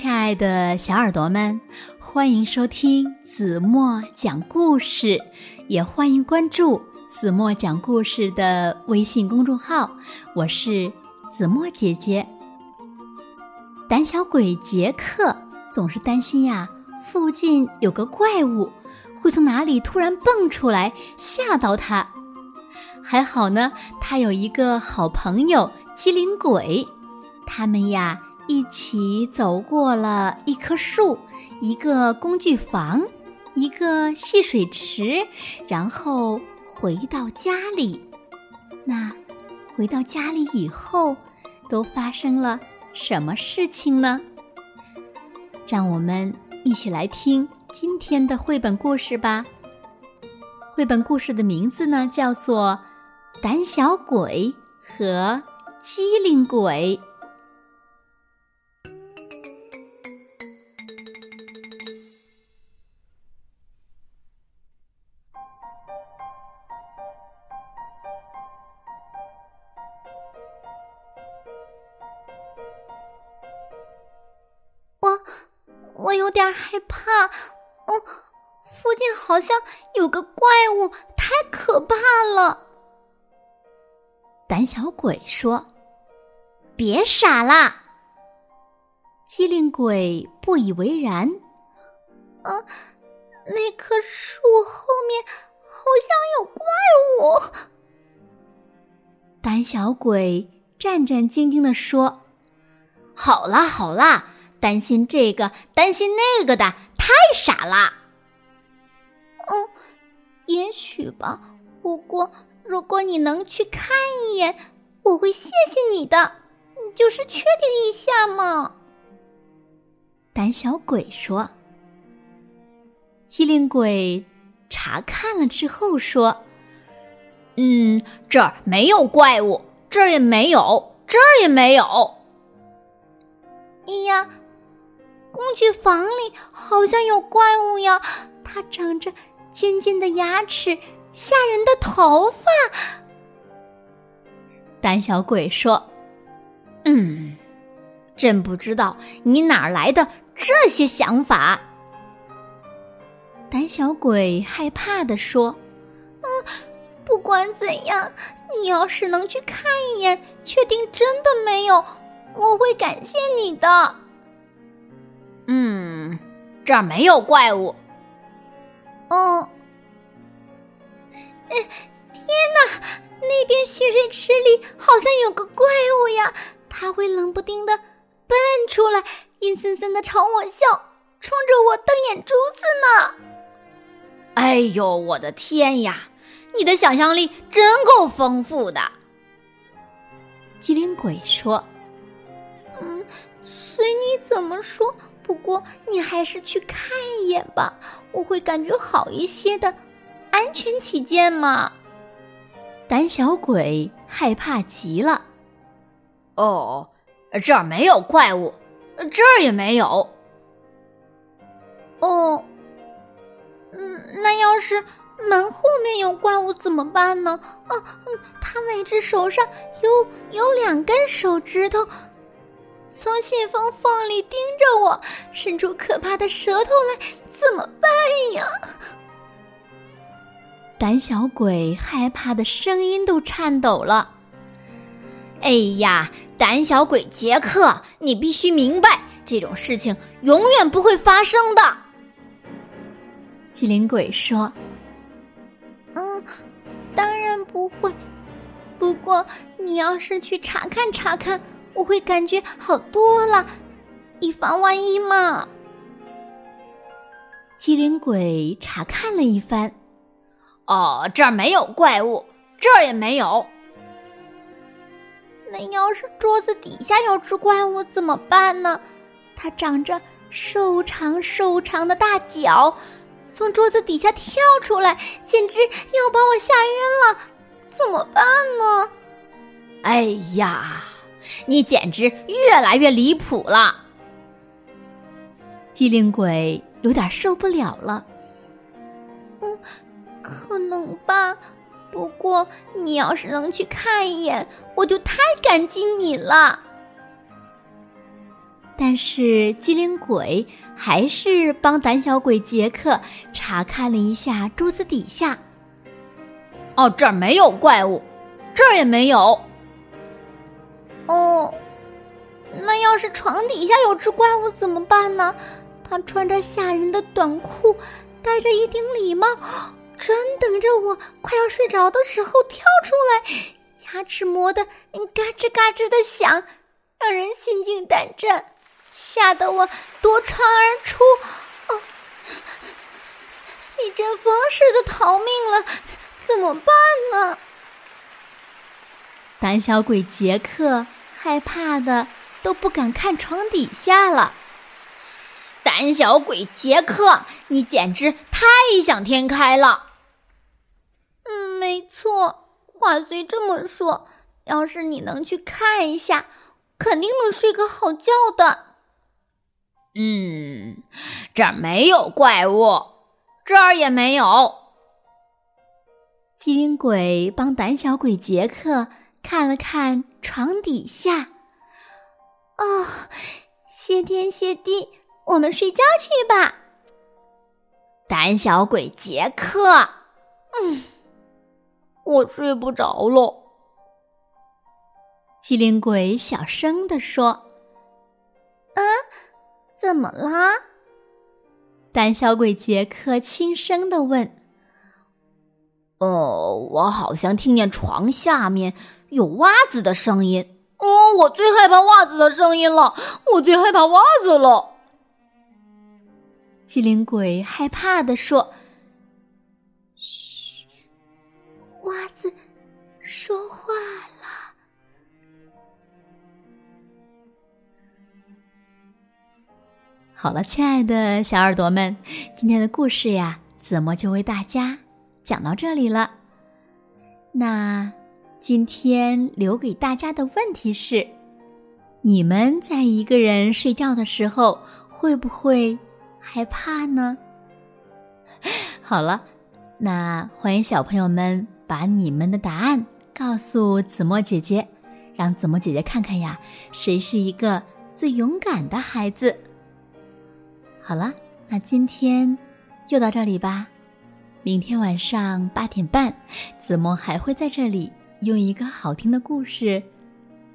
亲爱的小耳朵们，欢迎收听子墨讲故事，也欢迎关注子墨讲故事的微信公众号。我是子墨姐姐。胆小鬼杰克总是担心呀，附近有个怪物会从哪里突然蹦出来吓到他。还好呢，他有一个好朋友机灵鬼，他们呀。一起走过了一棵树，一个工具房，一个戏水池，然后回到家里。那回到家里以后，都发生了什么事情呢？让我们一起来听今天的绘本故事吧。绘本故事的名字呢，叫做《胆小鬼和机灵鬼》。我有点害怕，嗯，附近好像有个怪物，太可怕了。胆小鬼说：“别傻啦！”机灵鬼不以为然：“嗯，那棵树后面好像有怪物。”胆小鬼战战兢兢地说：“好啦，好啦。”担心这个，担心那个的，太傻了。嗯，也许吧。不过，如果你能去看一眼，我会谢谢你的。就是确定一下嘛。胆小鬼说：“机灵鬼查看了之后说，嗯，这儿没有怪物，这儿也没有，这儿也没有。哎呀！”工具房里好像有怪物呀！它长着尖尖的牙齿，吓人的头发。胆小鬼说：“嗯，真不知道你哪来的这些想法。”胆小鬼害怕的说：“嗯，不管怎样，你要是能去看一眼，确定真的没有，我会感谢你的。”嗯，这儿没有怪物。哦，哎，天哪！那边蓄水池里好像有个怪物呀！它会冷不丁的蹦出来，阴森森的朝我笑，冲着我瞪眼珠子呢。哎呦，我的天呀！你的想象力真够丰富的。机灵鬼说：“嗯，随你怎么说。”不过，你还是去看一眼吧，我会感觉好一些的，安全起见嘛。胆小鬼害怕极了。哦，这儿没有怪物，这儿也没有。哦，嗯，那要是门后面有怪物怎么办呢？啊，他每只手上有有两根手指头。从信封缝里盯着我，伸出可怕的舌头来，怎么办呀？胆小鬼害怕的声音都颤抖了。哎呀，胆小鬼杰克，你必须明白，这种事情永远不会发生的。机灵鬼说：“嗯，当然不会。不过你要是去查看查看。”我会感觉好多了，以防万一嘛。机灵鬼查看了一番，哦，这儿没有怪物，这儿也没有。那要是桌子底下有只怪物怎么办呢？它长着瘦长瘦长的大脚，从桌子底下跳出来，简直要把我吓晕了。怎么办呢？哎呀！你简直越来越离谱了！机灵鬼有点受不了了。嗯，可能吧。不过你要是能去看一眼，我就太感激你了。但是机灵鬼还是帮胆小鬼杰克查看了一下桌子底下。哦，这儿没有怪物，这儿也没有。那要是床底下有只怪物怎么办呢？他穿着吓人的短裤，戴着一顶礼帽，专等着我快要睡着的时候跳出来，牙齿磨得嘎吱嘎吱的响，让人心惊胆战。吓得我夺窗而出，哦，一阵风似的逃命了，怎么办呢？胆小鬼杰克害怕的都不敢看床底下了。胆小鬼杰克，你简直太异想天开了！嗯，没错，话虽这么说，要是你能去看一下，肯定能睡个好觉的。嗯，这儿没有怪物，这儿也没有。机灵鬼帮胆小鬼杰克看了看床底下。哦，谢天谢地，我们睡觉去吧。胆小鬼杰克，嗯，我睡不着了。机灵鬼小声地说。嗯怎么啦？胆小鬼杰克轻声的问：“哦，我好像听见床下面有袜子的声音。哦，我最害怕袜子的声音了，我最害怕袜子了。”机灵鬼害怕的说：“嘘，袜子说话了。”好了，亲爱的小耳朵们，今天的故事呀，子墨就为大家讲到这里了。那今天留给大家的问题是：你们在一个人睡觉的时候，会不会害怕呢？好了，那欢迎小朋友们把你们的答案告诉子墨姐姐，让子墨姐姐看看呀，谁是一个最勇敢的孩子。好了，那今天就到这里吧。明天晚上八点半，子墨还会在这里用一个好听的故事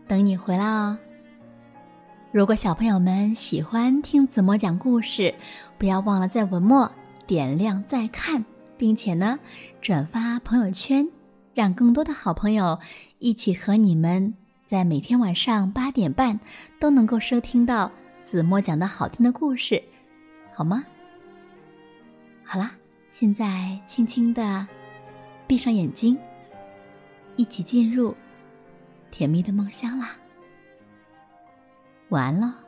等你回来哦。如果小朋友们喜欢听子墨讲故事，不要忘了在文末点亮再看，并且呢转发朋友圈，让更多的好朋友一起和你们在每天晚上八点半都能够收听到子墨讲的好听的故事。好吗？好啦，现在轻轻的闭上眼睛，一起进入甜蜜的梦乡啦。晚安了。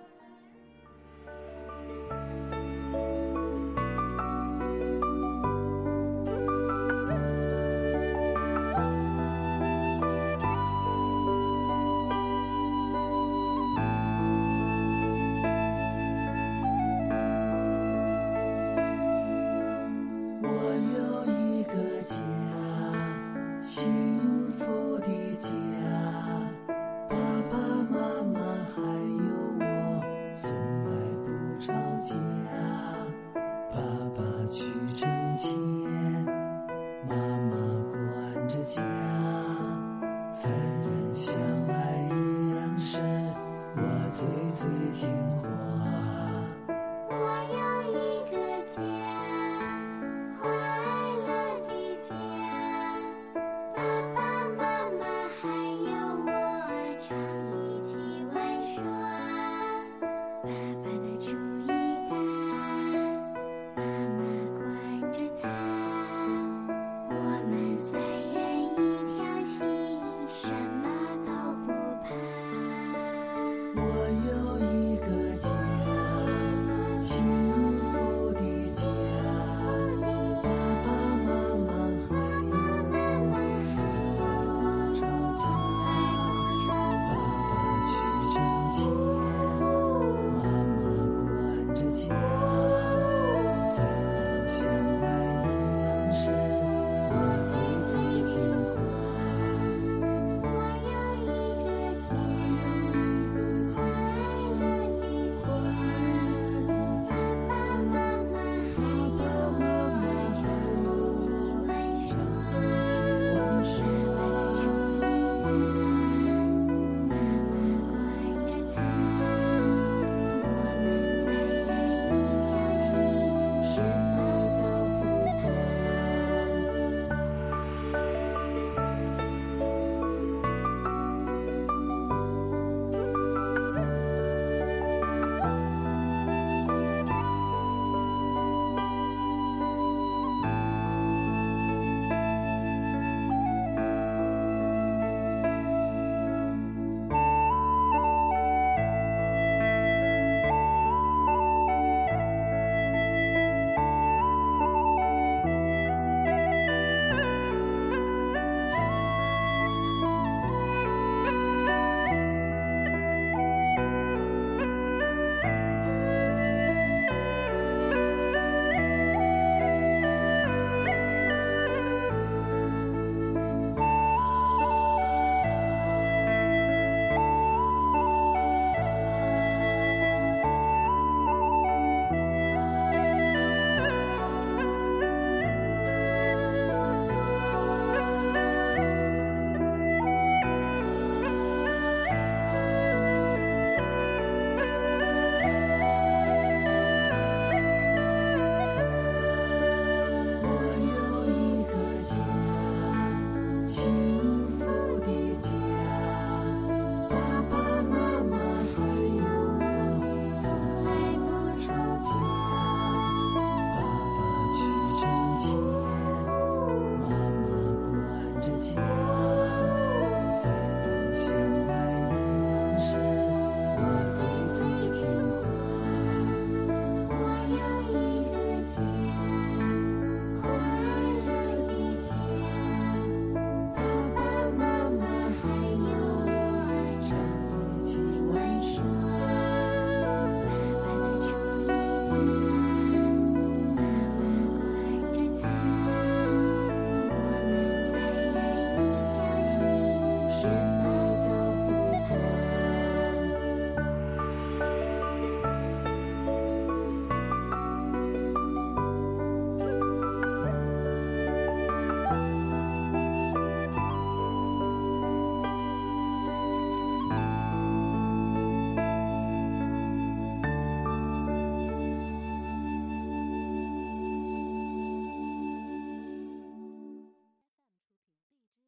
爸爸的祝。